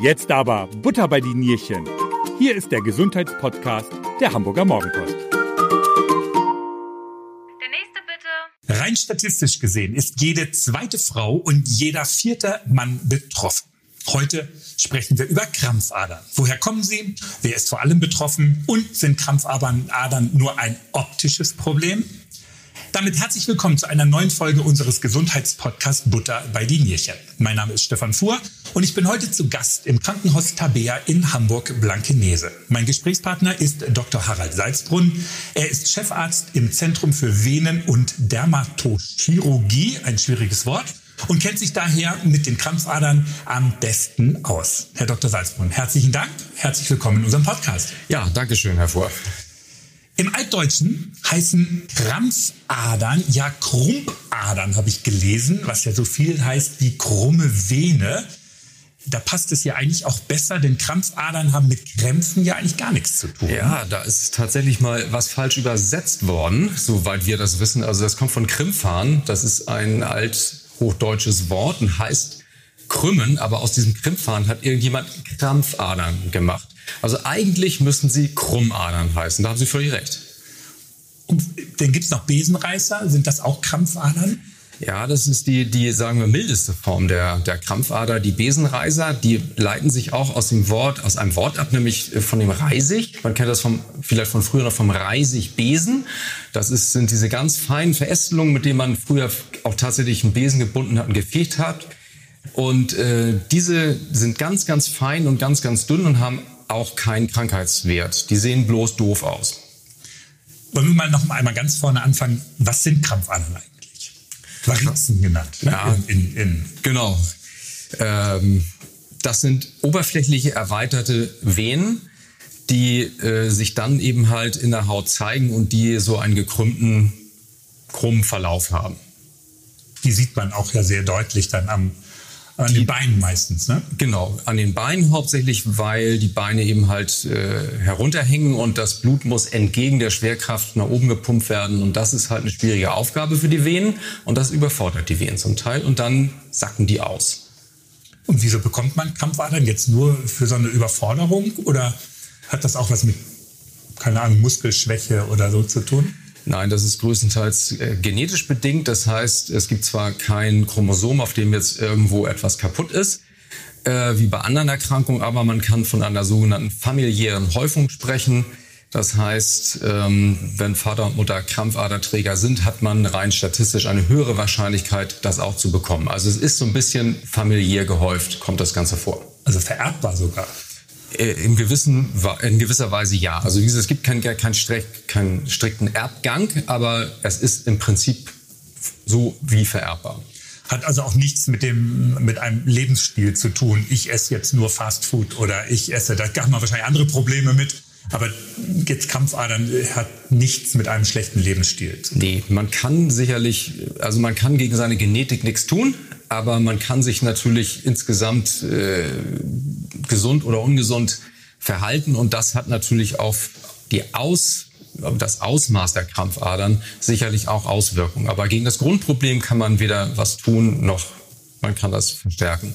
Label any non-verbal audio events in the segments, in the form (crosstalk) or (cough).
Jetzt aber Butter bei die Nierchen. Hier ist der Gesundheitspodcast der Hamburger Morgenpost. Der nächste bitte. Rein statistisch gesehen ist jede zweite Frau und jeder vierte Mann betroffen. Heute sprechen wir über Krampfadern. Woher kommen sie? Wer ist vor allem betroffen? Und sind Krampfadern nur ein optisches Problem? Damit herzlich willkommen zu einer neuen Folge unseres Gesundheitspodcasts Butter bei die Nierchen. Mein Name ist Stefan Fuhr und ich bin heute zu Gast im Krankenhaus Tabea in Hamburg-Blankenese. Mein Gesprächspartner ist Dr. Harald Salzbrunn. Er ist Chefarzt im Zentrum für Venen- und Dermatochirurgie, ein schwieriges Wort, und kennt sich daher mit den Krampfadern am besten aus. Herr Dr. Salzbrunn, herzlichen Dank, herzlich willkommen in unserem Podcast. Ja, danke schön, Herr Fuhr. Im Altdeutschen heißen Krampfadern ja Krumpadern, habe ich gelesen, was ja so viel heißt wie krumme Vene. Da passt es ja eigentlich auch besser, denn Krampfadern haben mit Krämpfen ja eigentlich gar nichts zu tun. Ja, da ist tatsächlich mal was falsch übersetzt worden, soweit wir das wissen. Also das kommt von Krimpfan. Das ist ein althochdeutsches Wort und heißt krümmen, aber aus diesem Krimpfan hat irgendjemand Krampfadern gemacht. Also eigentlich müssen sie Krummadern heißen. Da haben Sie völlig recht. Und dann gibt es noch Besenreißer. Sind das auch Krampfadern? Ja, das ist die, die sagen wir, mildeste Form der, der Krampfader. Die Besenreiser, die leiten sich auch aus dem Wort, aus einem Wort ab, nämlich von dem Reisig. Man kennt das vom, vielleicht von früher noch vom Reisigbesen. Das ist, sind diese ganz feinen Verästelungen, mit denen man früher auch tatsächlich einen Besen gebunden hat und gefegt hat. Und äh, diese sind ganz, ganz fein und ganz, ganz dünn und haben auch keinen Krankheitswert. Die sehen bloß doof aus. Wollen wir mal noch einmal ganz vorne anfangen. Was sind Krampfadern eigentlich? Varizen genannt. Ne? Ja, in, in, in. genau. Ähm, das sind oberflächliche erweiterte Venen, die äh, sich dann eben halt in der Haut zeigen und die so einen gekrümmten, krummen Verlauf haben. Die sieht man auch ja sehr deutlich dann am an den Beinen meistens, ne? Genau, an den Beinen hauptsächlich, weil die Beine eben halt äh, herunterhängen und das Blut muss entgegen der Schwerkraft nach oben gepumpt werden. Und das ist halt eine schwierige Aufgabe für die Venen und das überfordert die Venen zum Teil und dann sacken die aus. Und wieso bekommt man Krampfadern jetzt nur für so eine Überforderung oder hat das auch was mit, keine Ahnung, Muskelschwäche oder so zu tun? Nein, das ist größtenteils äh, genetisch bedingt. Das heißt, es gibt zwar kein Chromosom, auf dem jetzt irgendwo etwas kaputt ist, äh, wie bei anderen Erkrankungen, aber man kann von einer sogenannten familiären Häufung sprechen. Das heißt, ähm, wenn Vater und Mutter Krampfaderträger sind, hat man rein statistisch eine höhere Wahrscheinlichkeit, das auch zu bekommen. Also es ist so ein bisschen familiär gehäuft, kommt das Ganze vor. Also vererbbar sogar. Äh, in, gewissen, in gewisser Weise ja. Also wie gesagt, es gibt keinen kein keinen strikten Erbgang, aber es ist im Prinzip so wie vererbbar. Hat also auch nichts mit dem mit einem Lebensstil zu tun. Ich esse jetzt nur Fast Food oder ich esse, da haben wir wahrscheinlich andere Probleme mit. Aber jetzt Kampfadern hat nichts mit einem schlechten Lebensstil. Zu tun. Nee, man kann sicherlich, also man kann gegen seine Genetik nichts tun, aber man kann sich natürlich insgesamt äh, gesund oder ungesund verhalten und das hat natürlich auf die Aus das Ausmaß der Krampfadern sicherlich auch Auswirkungen. Aber gegen das Grundproblem kann man weder was tun, noch man kann das verstärken.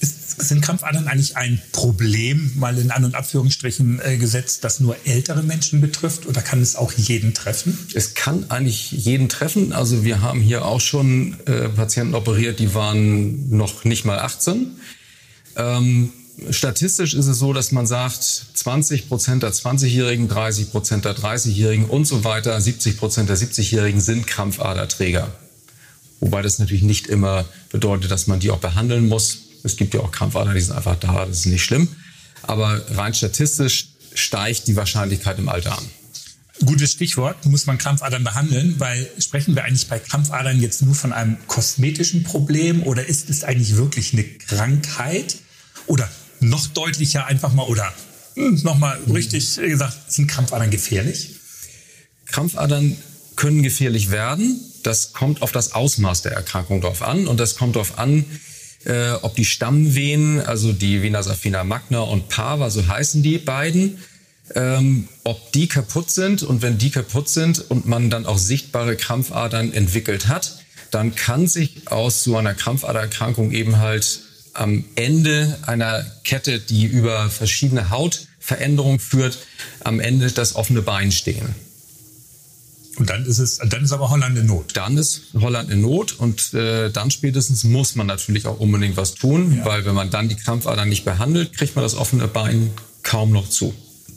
Ist, sind Krampfadern eigentlich ein Problem, mal in An- und Abführungsstrichen äh, gesetzt, das nur ältere Menschen betrifft oder kann es auch jeden treffen? Es kann eigentlich jeden treffen. Also wir haben hier auch schon äh, Patienten operiert, die waren noch nicht mal 18 ähm, statistisch ist es so, dass man sagt, 20 Prozent der 20-Jährigen, 30 Prozent der 30-Jährigen und so weiter, 70 Prozent der 70-Jährigen sind Krampfaderträger. Wobei das natürlich nicht immer bedeutet, dass man die auch behandeln muss. Es gibt ja auch Krampfader, die sind einfach da, das ist nicht schlimm. Aber rein statistisch steigt die Wahrscheinlichkeit im Alter an. Gutes Stichwort, muss man Krampfadern behandeln, weil sprechen wir eigentlich bei Krampfadern jetzt nur von einem kosmetischen Problem oder ist es eigentlich wirklich eine Krankheit? Oder noch deutlicher einfach mal oder hm, nochmal richtig gesagt, sind Krampfadern gefährlich? Krampfadern können gefährlich werden. Das kommt auf das Ausmaß der Erkrankung drauf an und das kommt darauf an, äh, ob die Stammvenen, also die Vena saphina magna und Pava, so heißen die beiden, ähm, ob die kaputt sind und wenn die kaputt sind und man dann auch sichtbare Krampfadern entwickelt hat, dann kann sich aus so einer Krampfadererkrankung eben halt am Ende einer Kette, die über verschiedene Hautveränderungen führt, am Ende das offene Bein stehen. Und dann ist es, dann ist aber Holland in Not. Dann ist Holland in Not und äh, dann spätestens muss man natürlich auch unbedingt was tun, ja. weil wenn man dann die Krampfader nicht behandelt, kriegt man das offene Bein kaum noch zu,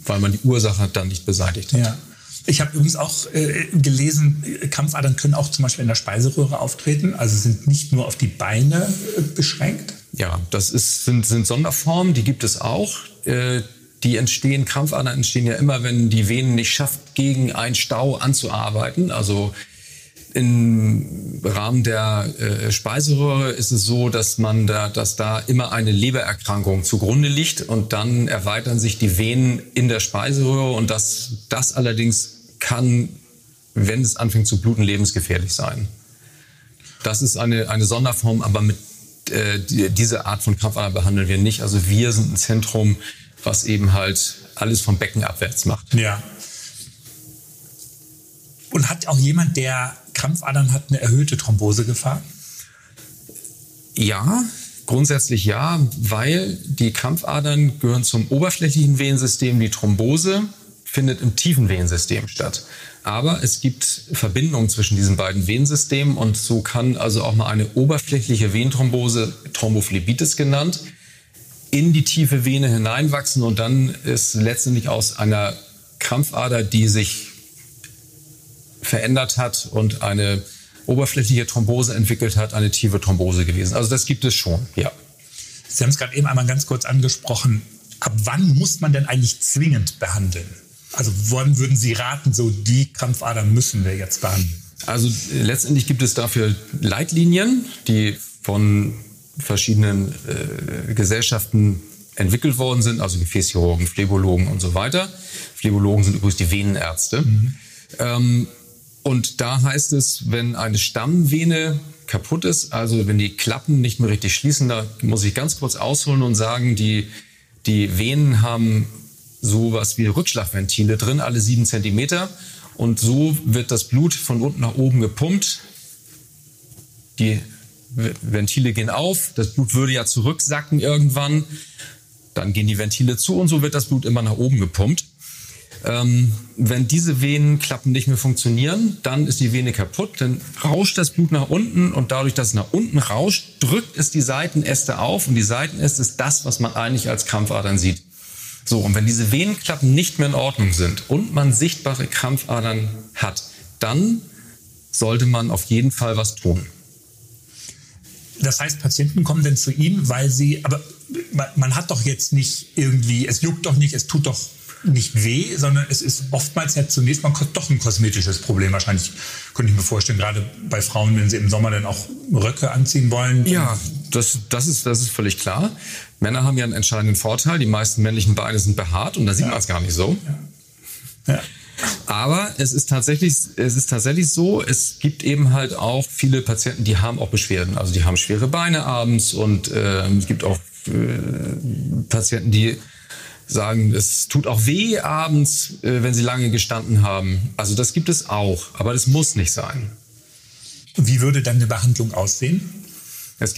weil man die Ursache dann nicht beseitigt hat. Ja. Ich habe übrigens auch äh, gelesen, Krampfadern können auch zum Beispiel in der Speiseröhre auftreten, also sind nicht nur auf die Beine äh, beschränkt. Ja, das ist, sind, sind Sonderformen, die gibt es auch. Äh, die entstehen, Krampfadern entstehen ja immer, wenn die Venen nicht schafft, gegen einen Stau anzuarbeiten. Also im Rahmen der äh, Speiseröhre ist es so, dass man da, dass da immer eine Lebererkrankung zugrunde liegt und dann erweitern sich die Venen in der Speiseröhre und das, das allerdings kann, wenn es anfängt zu bluten, lebensgefährlich sein. Das ist eine, eine Sonderform, aber mit äh, die, diese Art von Krampfader behandeln wir nicht. Also wir sind ein Zentrum, was eben halt alles vom Becken abwärts macht. Ja. Und hat auch jemand, der Krampfadern hat, eine erhöhte Thrombosegefahr? Ja, grundsätzlich ja, weil die Krampfadern gehören zum oberflächlichen Venensystem. Die Thrombose findet im tiefen Venensystem statt. Aber es gibt Verbindungen zwischen diesen beiden Venensystemen und so kann also auch mal eine oberflächliche Venenthrombose, Thrombophlebitis genannt, in die tiefe Vene hineinwachsen und dann ist letztendlich aus einer Krampfader, die sich verändert hat und eine oberflächliche Thrombose entwickelt hat, eine tiefe Thrombose gewesen. Also das gibt es schon, ja. Sie haben es gerade eben einmal ganz kurz angesprochen. Ab wann muss man denn eigentlich zwingend behandeln? Also wann würden Sie raten, so die Krampfadern müssen wir jetzt behandeln? Also letztendlich gibt es dafür Leitlinien, die von verschiedenen äh, Gesellschaften entwickelt worden sind, also Gefäßchirurgen, Phlebologen und so weiter. Phlebologen sind übrigens die Venenärzte. Mhm. Ähm, und da heißt es, wenn eine Stammvene kaputt ist, also wenn die Klappen nicht mehr richtig schließen, da muss ich ganz kurz ausholen und sagen, die, die Venen haben sowas wie Rückschlagventile drin, alle sieben Zentimeter. Und so wird das Blut von unten nach oben gepumpt. Die Ventile gehen auf, das Blut würde ja zurücksacken irgendwann, dann gehen die Ventile zu und so wird das Blut immer nach oben gepumpt. Ähm, wenn diese Venenklappen nicht mehr funktionieren, dann ist die Vene kaputt, dann rauscht das Blut nach unten und dadurch, dass es nach unten rauscht, drückt es die Seitenäste auf und die Seitenäste ist das, was man eigentlich als Krampfadern sieht. So, und wenn diese Venenklappen nicht mehr in Ordnung sind und man sichtbare Krampfadern hat, dann sollte man auf jeden Fall was tun. Das heißt, Patienten kommen denn zu Ihnen, weil sie, aber man hat doch jetzt nicht irgendwie, es juckt doch nicht, es tut doch nicht weh, sondern es ist oftmals ja zunächst mal doch ein kosmetisches Problem. Wahrscheinlich könnte ich mir vorstellen, gerade bei Frauen, wenn sie im Sommer dann auch Röcke anziehen wollen. Ja, das, das, ist, das ist völlig klar. Männer haben ja einen entscheidenden Vorteil. Die meisten männlichen Beine sind behaart und da sieht ja. man es gar nicht so. Ja. ja. Aber es ist tatsächlich, es ist tatsächlich so, es gibt eben halt auch viele Patienten, die haben auch Beschwerden. Also die haben schwere Beine abends und äh, es gibt auch äh, Patienten, die sagen, es tut auch weh abends, äh, wenn sie lange gestanden haben. Also das gibt es auch, aber das muss nicht sein. Wie würde dann eine Behandlung aussehen?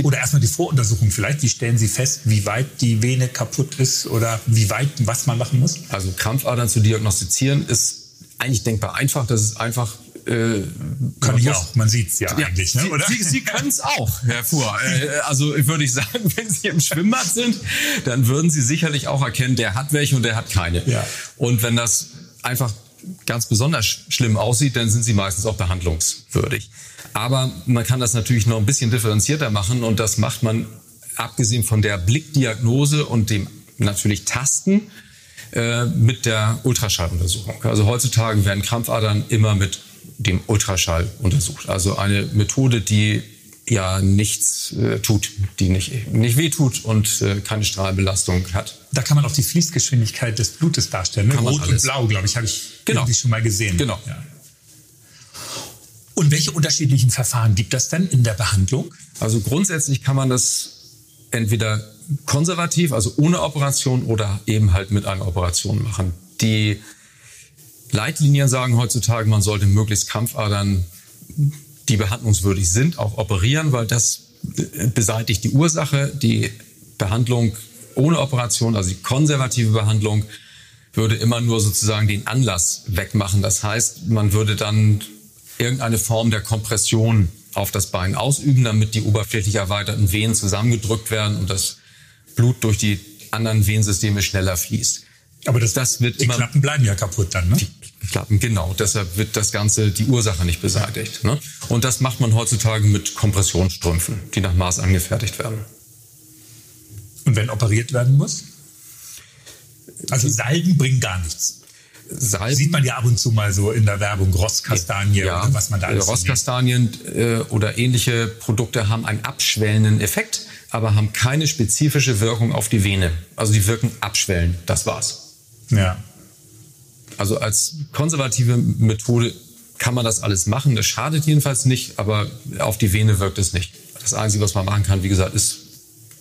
oder erstmal die Voruntersuchung vielleicht. Wie stellen Sie fest, wie weit die Vene kaputt ist oder wie weit, was man machen muss? Also Krampfadern zu diagnostizieren ist eigentlich denkbar einfach. Das ist einfach äh, Kann ich auch. Man sieht es ja, ja, eigentlich, ne, oder? Sie, Sie können es auch, Herr Fuhr. (laughs) Äh, also würde ich sagen, (laughs) wenn Sie im Schwimmbad sind, dann würden Sie sicherlich auch erkennen, der hat welche und der hat keine. Ja. Und wenn das einfach ganz besonders schlimm aussieht, dann sind sie meistens auch behandlungswürdig. Aber man kann das natürlich noch ein bisschen differenzierter machen und das macht man abgesehen von der Blickdiagnose und dem natürlich Tasten äh, mit der Ultraschalluntersuchung. Also heutzutage werden Krampfadern immer mit dem Ultraschall untersucht. Also eine Methode, die ja nichts äh, tut, die nicht, nicht wehtut und äh, keine Strahlbelastung hat. Da kann man auch die Fließgeschwindigkeit des Blutes darstellen. Ne? Rot und Blau, glaube ich, habe ich genau. schon mal gesehen. Genau. Ja. Und welche unterschiedlichen Verfahren gibt das denn in der Behandlung? Also grundsätzlich kann man das entweder konservativ, also ohne Operation oder eben halt mit einer Operation machen. Die Leitlinien sagen heutzutage, man sollte möglichst Krampfadern, die behandlungswürdig sind, auch operieren, weil das beseitigt die Ursache. Die Behandlung ohne Operation, also die konservative Behandlung, würde immer nur sozusagen den Anlass wegmachen. Das heißt, man würde dann irgendeine Form der Kompression auf das Bein ausüben, damit die oberflächlich erweiterten Venen zusammengedrückt werden und das Blut durch die anderen Venensysteme schneller fließt. Aber das, das wird die immer, Klappen bleiben ja kaputt dann, ne? Die Klappen, genau. Deshalb wird das Ganze, die Ursache nicht beseitigt. Ne? Und das macht man heutzutage mit Kompressionsstrümpfen, die nach Maß angefertigt werden. Und wenn operiert werden muss? Also Salben bringen gar nichts. Salben. Sieht man ja ab und zu mal so in der Werbung, Rosskastanie ja, oder was man da alles Rosskastanien äh, oder ähnliche Produkte haben einen abschwellenden Effekt, aber haben keine spezifische Wirkung auf die Vene. Also die wirken abschwellen, das war's. Ja. Also als konservative Methode kann man das alles machen. Das schadet jedenfalls nicht, aber auf die Vene wirkt es nicht. Das Einzige, was man machen kann, wie gesagt, ist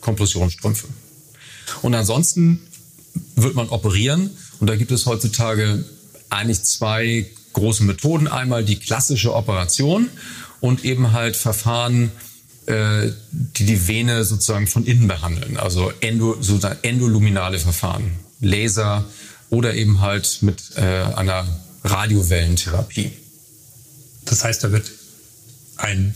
Kompressionsstrümpfe. Und ansonsten wird man operieren. Und da gibt es heutzutage eigentlich zwei große Methoden. Einmal die klassische Operation und eben halt Verfahren, äh, die die Vene sozusagen von innen behandeln. Also endo, endoluminale Verfahren. Laser oder eben halt mit äh, einer Radiowellentherapie. Das heißt, da wird ein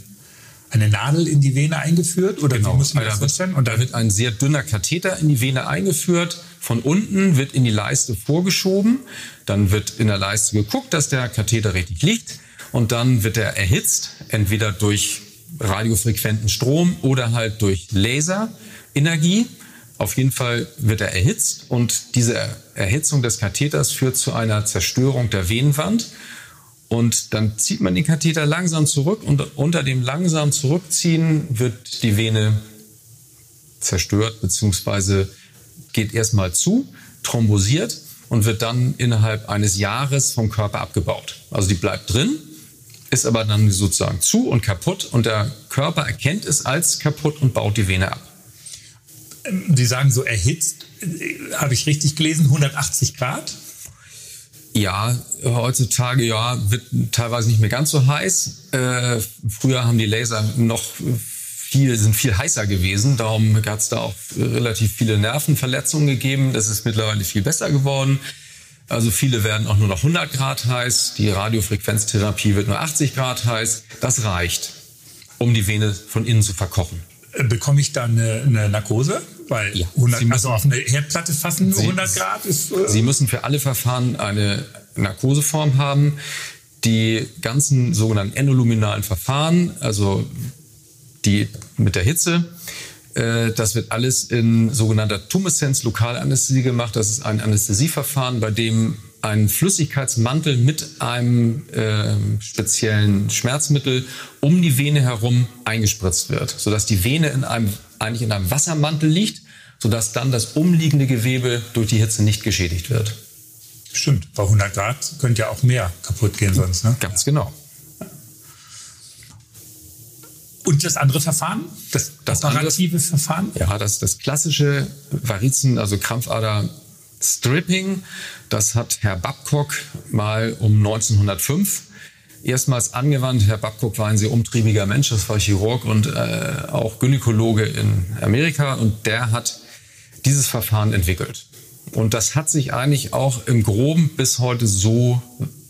eine Nadel in die Vene eingeführt oder genau. wie muss man das vorstellen? Und da wird ein sehr dünner Katheter in die Vene eingeführt. Von unten wird in die Leiste vorgeschoben. Dann wird in der Leiste geguckt, dass der Katheter richtig liegt. Und dann wird er erhitzt, entweder durch radiofrequenten Strom oder halt durch Laserenergie. Auf jeden Fall wird er erhitzt und diese Erhitzung des Katheters führt zu einer Zerstörung der Venenwand. Und dann zieht man den Katheter langsam zurück und unter dem langsam Zurückziehen wird die Vene zerstört bzw. geht erstmal zu, thrombosiert und wird dann innerhalb eines Jahres vom Körper abgebaut. Also die bleibt drin, ist aber dann sozusagen zu und kaputt und der Körper erkennt es als kaputt und baut die Vene ab. Sie sagen so erhitzt, äh, habe ich richtig gelesen, 180 Grad? Ja, heutzutage ja wird teilweise nicht mehr ganz so heiß. Äh, früher haben die Laser noch viel sind viel heißer gewesen. Darum hat es da auch relativ viele Nervenverletzungen gegeben. Das ist mittlerweile viel besser geworden. Also viele werden auch nur noch 100 Grad heiß. Die Radiofrequenztherapie wird nur 80 Grad heiß. Das reicht, um die Vene von innen zu verkochen. Bekomme ich da eine, eine Narkose? Weil ja, 100, also auf eine Herdplatte fassen Sie, 100 Grad ist. Äh Sie müssen für alle Verfahren eine Narkoseform haben. Die ganzen sogenannten endoluminalen Verfahren, also die mit der Hitze, äh, das wird alles in sogenannter Tumeszenz-Lokalanästhesie gemacht. Das ist ein Anästhesieverfahren, bei dem ein Flüssigkeitsmantel mit einem äh, speziellen Schmerzmittel um die Vene herum eingespritzt wird, sodass die Vene in einem, eigentlich in einem Wassermantel liegt, sodass dann das umliegende Gewebe durch die Hitze nicht geschädigt wird. Stimmt, bei 100 Grad könnte ja auch mehr kaputt gehen sonst. Ne? Ganz genau. Und das andere Verfahren? Das, das operative andere, Verfahren? Ja, das, das klassische Varizen, also Krampfader Stripping, das hat Herr Babcock mal um 1905 erstmals angewandt. Herr Babcock war ein sehr umtriebiger Mensch, das war Chirurg und äh, auch Gynäkologe in Amerika und der hat dieses Verfahren entwickelt. Und das hat sich eigentlich auch im Groben bis heute so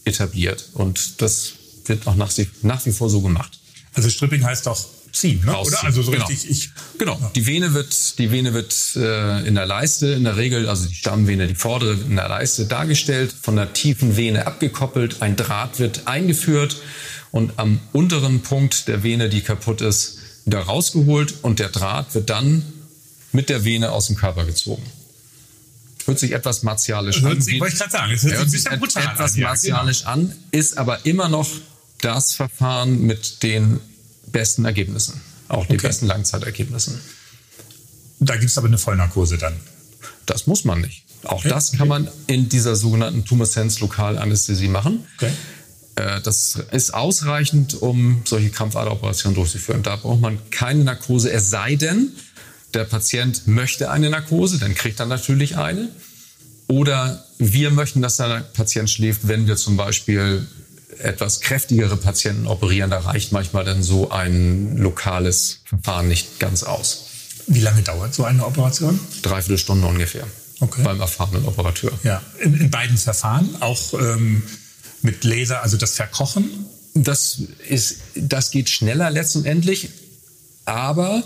etabliert und das wird auch nach, nach wie vor so gemacht. Also Stripping heißt doch ziehen, ne? oder? Also so genau. richtig. Ich, genau. Ja. Die Vene wird, die Vene wird äh, in der Leiste in der Regel, also die Stammvene, die vordere in der Leiste dargestellt, von der tiefen Vene abgekoppelt. Ein Draht wird eingeführt und am unteren Punkt der Vene, die kaputt ist, wieder rausgeholt und der Draht wird dann mit der Vene aus dem Körper gezogen. Hört sich etwas martialisch hört an. Sich, wollte ich gerade sagen, es hört, hört sich brutal etwas an. martialisch ja, genau. an, ist aber immer noch das Verfahren mit den besten Ergebnissen, auch die okay. besten Langzeitergebnissen. Da gibt es aber eine Vollnarkose dann. Das muss man nicht. Auch okay. das kann man in dieser sogenannten Tumeszenz-Lokalanästhesie machen. Okay. Äh, das ist ausreichend, um solche Krampfaderoperationen durchzuführen. Da braucht man keine Narkose, es sei denn, der Patient möchte eine Narkose, dann kriegt er natürlich eine. Oder wir möchten, dass der Patient schläft, wenn wir zum Beispiel etwas kräftigere Patienten operieren, da reicht manchmal dann so ein lokales Verfahren nicht ganz aus. Wie lange dauert so eine Operation? Dreiviertel Stunde ungefähr. Okay. Beim erfahrenen Operateur. Ja, in, in beiden Verfahren, auch ähm, mit Laser, also das Verkochen. Das, ist, das geht schneller letztendlich, aber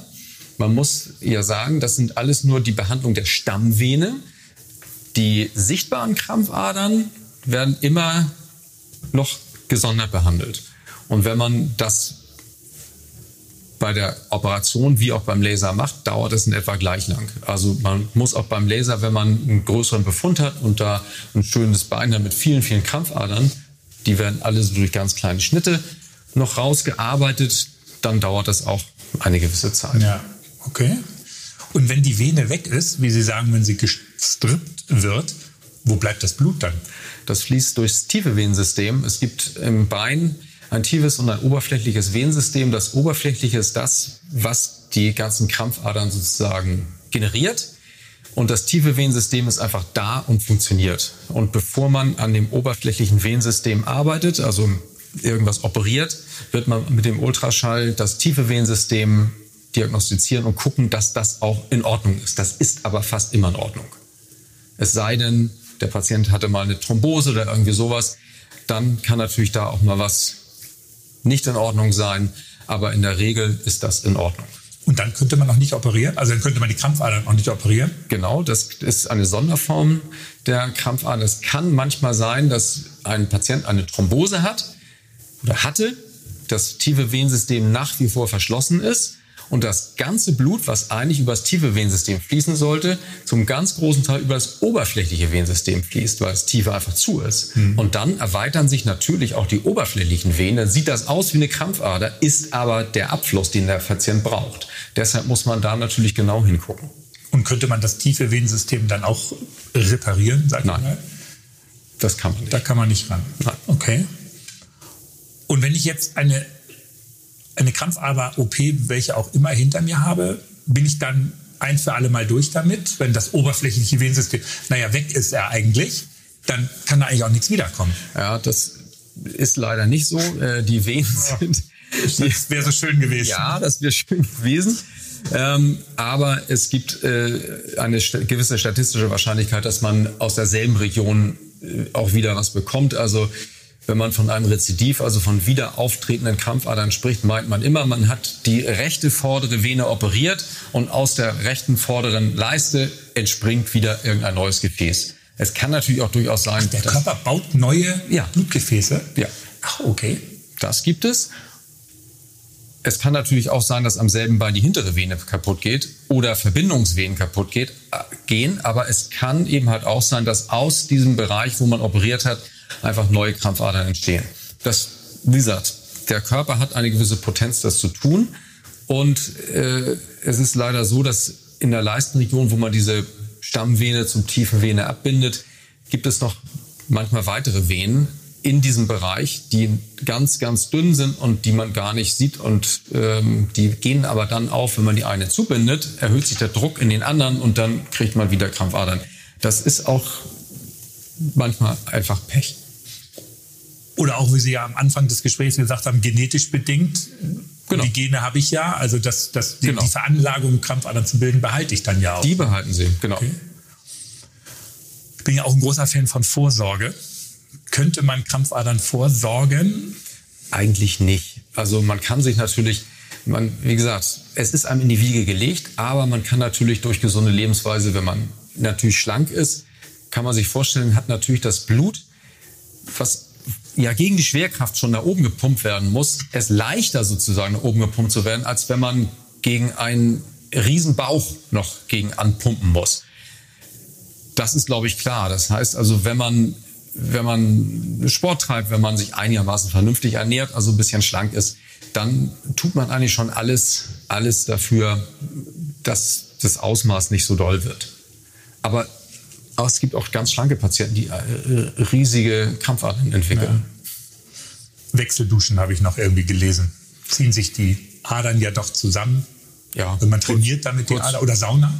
man muss ja sagen, das sind alles nur die Behandlung der Stammvene. Die sichtbaren Krampfadern werden immer noch gesondert behandelt. Und wenn man das bei der Operation wie auch beim Laser macht, dauert es in etwa gleich lang. Also man muss auch beim Laser, wenn man einen größeren Befund hat und da ein schönes Bein hat mit vielen, vielen Krampfadern, die werden alle so durch ganz kleine Schnitte noch rausgearbeitet, dann dauert das auch eine gewisse Zeit. Ja, okay. Und wenn die Vene weg ist, wie Sie sagen, wenn sie gestrippt wird, wo bleibt das Blut dann? Das fließt durchs tiefe Venensystem. Es gibt im Bein ein tiefes und ein oberflächliches Venensystem. Das oberflächliche ist das, was die ganzen Krampfadern sozusagen generiert. Und das tiefe Venensystem ist einfach da und funktioniert. Und bevor man an dem oberflächlichen Venensystem arbeitet, also irgendwas operiert, wird man mit dem Ultraschall das tiefe Venensystem diagnostizieren und gucken, dass das auch in Ordnung ist. Das ist aber fast immer in Ordnung. Es sei denn, der Patient hatte mal eine Thrombose oder irgendwie sowas, dann kann natürlich da auch mal was nicht in Ordnung sein. Aber in der Regel ist das in Ordnung. Und dann könnte man noch nicht operieren? Also dann könnte man die Krampfadern noch nicht operieren? Genau, das ist eine Sonderform der Krampfadern. Es kann manchmal sein, dass ein Patient eine Thrombose hat oder hatte, das tiefe Venensystem nach wie vor verschlossen ist und das ganze Blut, was eigentlich über das tiefe Venensystem fließen sollte, zum ganz großen Teil über das oberflächliche Venensystem fließt, weil das tiefe einfach zu ist. Mhm. Und dann erweitern sich natürlich auch die oberflächlichen Venen. Dann sieht das aus wie eine Krampfader, ist aber der Abfluss, den der Patient braucht. Deshalb muss man da natürlich genau hingucken. Und könnte man das tiefe Venensystem dann auch reparieren? Sag Nein. Mal? Das kann man nicht. Da kann man nicht ran. Nein. Okay. Und wenn ich jetzt eine eine Krampfader-OP, welche auch immer hinter mir habe, bin ich dann ein für alle Mal durch damit, wenn das oberflächliche Venensystem, naja, weg ist er eigentlich, dann kann da eigentlich auch nichts wiederkommen. Ja, das ist leider nicht so. Äh, die Venen sind. Das wäre so schön gewesen. Ja, das wäre schön gewesen. Ähm, aber es gibt äh, eine gewisse statistische Wahrscheinlichkeit, dass man aus derselben Region äh, auch wieder was bekommt. Also wenn man von einem Rezidiv, also von wieder auftretenden Krampfadern spricht, meint man immer, man hat die rechte vordere Vene operiert und aus der rechten vorderen Leiste entspringt wieder irgendein neues Gefäß. Es kann natürlich auch durchaus sein, Ach, der Körper baut neue ja. Blutgefäße. Ja. Ach, okay. Das gibt es. Es kann natürlich auch sein, dass am selben Bein die hintere Vene kaputt geht oder Verbindungsvenen kaputt geht, äh, gehen. Aber es kann eben halt auch sein, dass aus diesem Bereich, wo man operiert hat, einfach neue Krampfadern entstehen. Das, wie gesagt, der Körper hat eine gewisse Potenz, das zu tun. Und äh, es ist leider so, dass in der Leistenregion, wo man diese Stammvene zum tiefen Vene abbindet, gibt es noch manchmal weitere Venen in diesem Bereich, die ganz, ganz dünn sind und die man gar nicht sieht. Und ähm, die gehen aber dann auf, wenn man die eine zubindet, erhöht sich der Druck in den anderen und dann kriegt man wieder Krampfadern. Das ist auch manchmal einfach Pech. Oder auch, wie Sie ja am Anfang des Gesprächs gesagt haben, genetisch bedingt. Genau. Die Gene habe ich ja, also das, das, die, genau. die Veranlagung, Krampfadern zu bilden, behalte ich dann ja auch. Die behalten Sie, genau. Okay. Ich bin ja auch ein großer Fan von Vorsorge. Könnte man Krampfadern vorsorgen? Eigentlich nicht. Also man kann sich natürlich, man, wie gesagt, es ist einem in die Wiege gelegt, aber man kann natürlich durch gesunde Lebensweise, wenn man natürlich schlank ist, kann man sich vorstellen, hat natürlich das Blut, was ja gegen die Schwerkraft schon nach oben gepumpt werden muss, es leichter sozusagen nach oben gepumpt zu werden, als wenn man gegen einen Riesenbauch noch gegen anpumpen muss. Das ist, glaube ich, klar. Das heißt also, wenn man, wenn man Sport treibt, wenn man sich einigermaßen vernünftig ernährt, also ein bisschen schlank ist, dann tut man eigentlich schon alles, alles dafür, dass das Ausmaß nicht so doll wird. Aber aber es gibt auch ganz schlanke Patienten, die äh, riesige Krampfadern entwickeln. Ja. Wechselduschen habe ich noch irgendwie gelesen. Ziehen sich die Adern ja doch zusammen. Ja. Und man trainiert damit die Ader oder Sauna?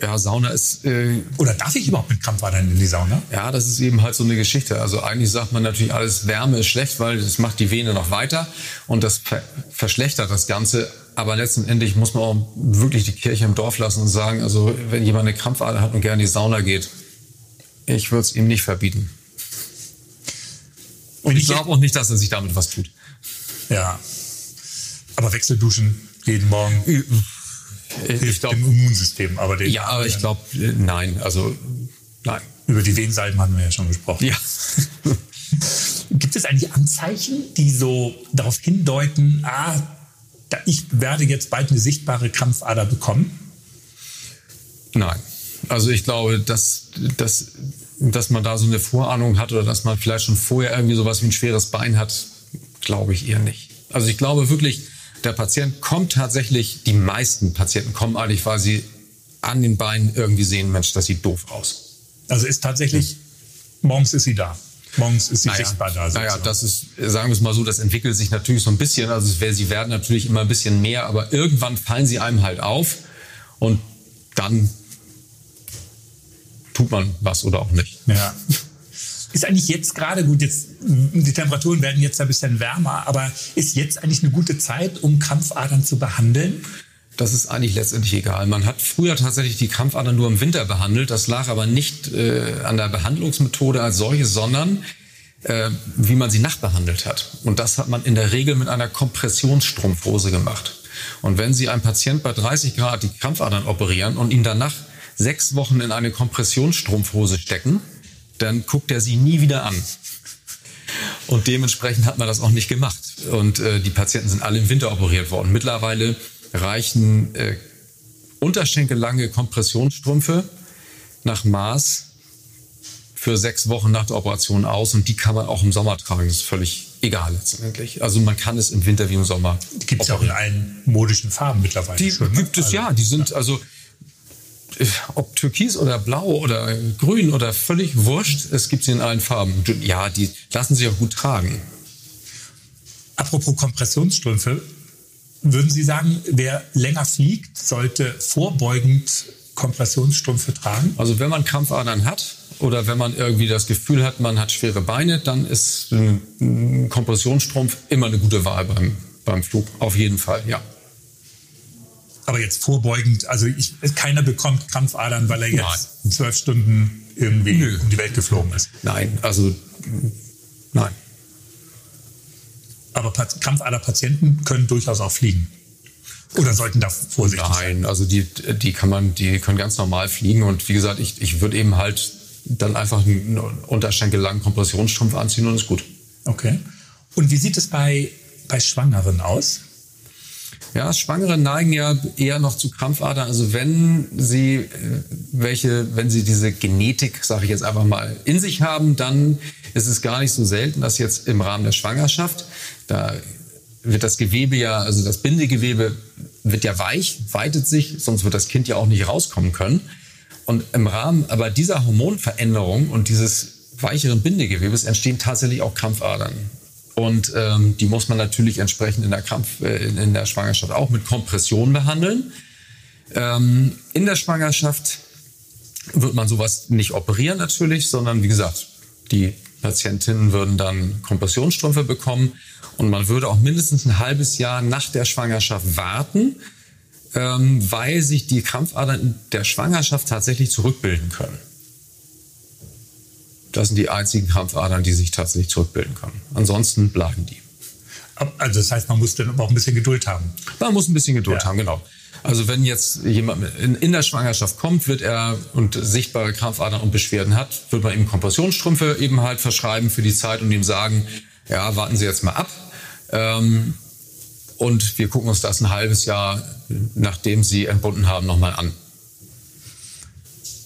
Ja, Sauna ist. Äh, Oder darf ich überhaupt mit Krampfadern in die Sauna? Ja, das ist eben halt so eine Geschichte. Also eigentlich sagt man natürlich, alles Wärme ist schlecht, weil das macht die Vene noch weiter und das ver verschlechtert das Ganze. Aber letztendlich muss man auch wirklich die Kirche im Dorf lassen und sagen, also wenn jemand eine Krampfader hat und gerne in die Sauna geht, ich würde es ihm nicht verbieten. Und ich glaube auch nicht, dass er sich damit was tut. Ja. Aber Wechselduschen jeden Morgen hilft glaub, dem Immunsystem. Aber den, ja, aber ich glaube, nein. Also nein. Über die Venensalben hatten wir ja schon gesprochen. Ja. (laughs) Gibt es eigentlich Anzeichen, die so darauf hindeuten, ah, ich werde jetzt bald eine sichtbare Krampfader bekommen? Nein. Also ich glaube, dass, dass, dass man da so eine Vorahnung hat oder dass man vielleicht schon vorher irgendwie sowas wie ein schweres Bein hat, glaube ich eher nicht. Also ich glaube wirklich, der Patient kommt tatsächlich, die meisten Patienten kommen eigentlich, weil sie an den Beinen irgendwie sehen, Mensch, das sieht doof aus. Also ist tatsächlich, morgens ist sie da. Morgens ist sie naja, sichtbar da. Naja, das ist, sagen wir es mal so, das entwickelt sich natürlich so ein bisschen. Also sie werden natürlich immer ein bisschen mehr, aber irgendwann fallen sie einem halt auf und dann tut man was oder auch nicht. Ja. Ist eigentlich jetzt gerade gut, jetzt, die Temperaturen werden jetzt ein bisschen wärmer, aber ist jetzt eigentlich eine gute Zeit, um Krampfadern zu behandeln? Das ist eigentlich letztendlich egal. Man hat früher tatsächlich die Krampfadern nur im Winter behandelt. Das lag aber nicht äh, an der Behandlungsmethode als solche, sondern äh, wie man sie nachbehandelt hat. Und das hat man in der Regel mit einer Kompressionsstrumpfhose gemacht. Und wenn Sie einem Patient bei 30 Grad die Krampfadern operieren und ihn danach sechs Wochen in eine Kompressionsstrumpfhose stecken, dann guckt er sie nie wieder an. Und dementsprechend hat man das auch nicht gemacht. Und äh, die Patienten sind alle im Winter operiert worden. Mittlerweile reichen äh, unterschenkellange Kompressionsstrümpfe nach Maß für sechs Wochen nach der Operation aus und die kann man auch im Sommer tragen. Das ist völlig egal letztendlich. Also man kann es im Winter wie im Sommer. Die gibt es ja auch in allen modischen Farben mittlerweile. Die schon, ne? gibt es also, ja. Die sind ja. also ob türkis oder blau oder grün oder völlig wurscht, es gibt sie in allen Farben. Ja, die lassen sich auch gut tragen. Apropos Kompressionsstrümpfe, würden Sie sagen, wer länger fliegt, sollte vorbeugend Kompressionsstrümpfe tragen? Also wenn man Krampfadern hat oder wenn man irgendwie das Gefühl hat, man hat schwere Beine, dann ist ein Kompressionsstrumpf immer eine gute Wahl beim, beim Flug. Auf jeden Fall, ja. Aber jetzt vorbeugend, also ich, keiner bekommt Krampfadern, weil er jetzt nein. zwölf Stunden irgendwie Nö. um die Welt geflogen ist. Nein, also nein. Aber Krampfaderpatienten können durchaus auch fliegen. Oder sollten da vorsichtig Nein, sein? also die, die kann man, die können ganz normal fliegen. Und wie gesagt, ich, ich würde eben halt dann einfach einen unterschenkellangen Kompressionsstrumpf anziehen und ist gut. Okay. Und wie sieht es bei, bei Schwangeren aus? Ja, Schwangere neigen ja eher noch zu Krampfadern. Also wenn sie äh, welche, wenn sie diese Genetik, sage ich jetzt einfach mal, in sich haben, dann ist es gar nicht so selten, dass jetzt im Rahmen der Schwangerschaft, da wird das Gewebe ja, also das Bindegewebe wird ja weich, weitet sich, sonst wird das Kind ja auch nicht rauskommen können. Und im Rahmen aber dieser Hormonveränderung und dieses weicheren Bindegewebes entstehen tatsächlich auch Krampfadern. Und ähm, die muss man natürlich entsprechend in der, Krampf, äh, in der Schwangerschaft auch mit Kompression behandeln. Ähm, in der Schwangerschaft wird man sowas nicht operieren natürlich, sondern wie gesagt, die Patientinnen würden dann Kompressionsstrümpfe bekommen und man würde auch mindestens ein halbes Jahr nach der Schwangerschaft warten, ähm, weil sich die Krampfadern der Schwangerschaft tatsächlich zurückbilden können. Das sind die einzigen Krampfadern, die sich tatsächlich zurückbilden können. Ansonsten bleiben die. Also das heißt, man muss dann auch ein bisschen Geduld haben. Man muss ein bisschen Geduld ja. haben, genau. Also wenn jetzt jemand in, in, der Schwangerschaft kommt, wird er und sichtbare Krampfadern und Beschwerden hat, wird man ihm Kompressionsstrümpfe eben halt verschreiben für die Zeit und ihm sagen, ja, warten Sie jetzt mal ab. Ähm, und wir gucken uns das ein halbes Jahr, nachdem Sie entbunden haben, nochmal an.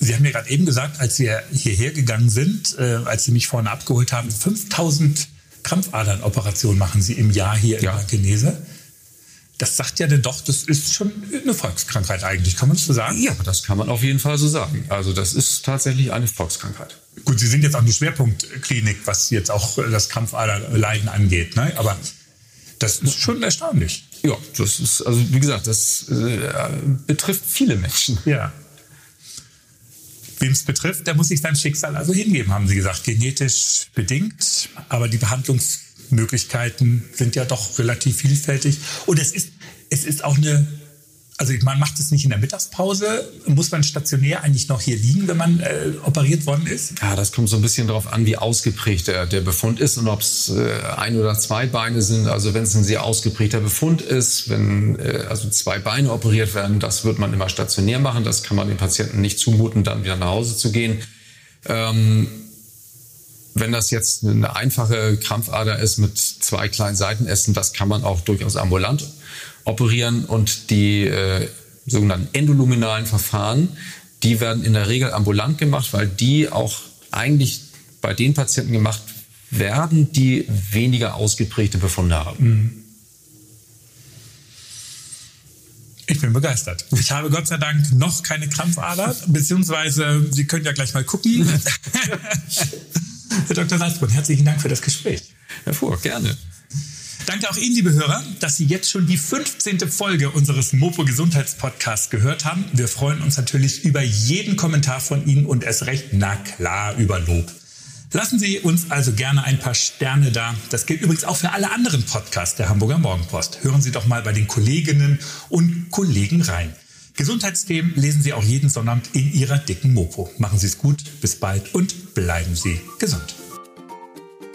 Sie haben mir gerade eben gesagt, als wir hierher gegangen sind, äh, als Sie mich vorne abgeholt haben, 5000 Krampfadernoperationen machen Sie im Jahr hier in ja. Blankenese. Das sagt ja denn doch, das ist schon eine Volkskrankheit eigentlich, kann man das so sagen? Ja, das kann man auf jeden Fall so sagen. Also das ist tatsächlich eine Volkskrankheit. Gut, Sie sind jetzt auch eine Schwerpunktklinik, was jetzt auch das Krampfaderleiden angeht, ne? aber das ist schon erstaunlich. Ja, das ist, also wie gesagt, das äh, betrifft viele Menschen. Ja. Wem es betrifft, der muss sich sein Schicksal also hingeben, haben sie gesagt. Genetisch bedingt, aber die Behandlungsmöglichkeiten sind ja doch relativ vielfältig. Und es ist, es ist auch eine also man macht es nicht in der Mittagspause. Muss man stationär eigentlich noch hier liegen, wenn man äh, operiert worden ist? Ja, das kommt so ein bisschen darauf an, wie ausgeprägt der, der Befund ist und ob es äh, ein oder zwei Beine sind. Also wenn es ein sehr ausgeprägter Befund ist, wenn äh, also zwei Beine operiert werden, das wird man immer stationär machen. Das kann man den Patienten nicht zumuten, dann wieder nach Hause zu gehen. Ähm, wenn das jetzt eine einfache Krampfader ist mit zwei kleinen Seitenästen, das kann man auch durchaus ambulant operieren und die äh, sogenannten endoluminalen Verfahren, die werden in der Regel ambulant gemacht, weil die auch eigentlich bei den Patienten gemacht werden, die weniger ausgeprägte Befunde haben. Mhm. Ich bin begeistert. Ich habe Gott sei Dank noch keine Krampfader, beziehungsweise Sie können ja gleich mal gucken. (laughs) Herr Dr. Salzbrunn, herzlichen Dank für das Gespräch. Herr Fuhr, gerne. Danke auch Ihnen, liebe Hörer, dass Sie jetzt schon die 15. Folge unseres Mopo Gesundheitspodcasts gehört haben. Wir freuen uns natürlich über jeden Kommentar von Ihnen und es recht, na klar, über Lob. Lassen Sie uns also gerne ein paar Sterne da. Das gilt übrigens auch für alle anderen Podcasts der Hamburger Morgenpost. Hören Sie doch mal bei den Kolleginnen und Kollegen rein. Gesundheitsthemen lesen Sie auch jeden Sonntag in Ihrer dicken Mopo. Machen Sie es gut, bis bald und bleiben Sie gesund.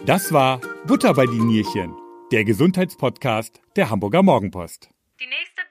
Das war Butter bei die Nierchen der Gesundheitspodcast der Hamburger Morgenpost. Die nächste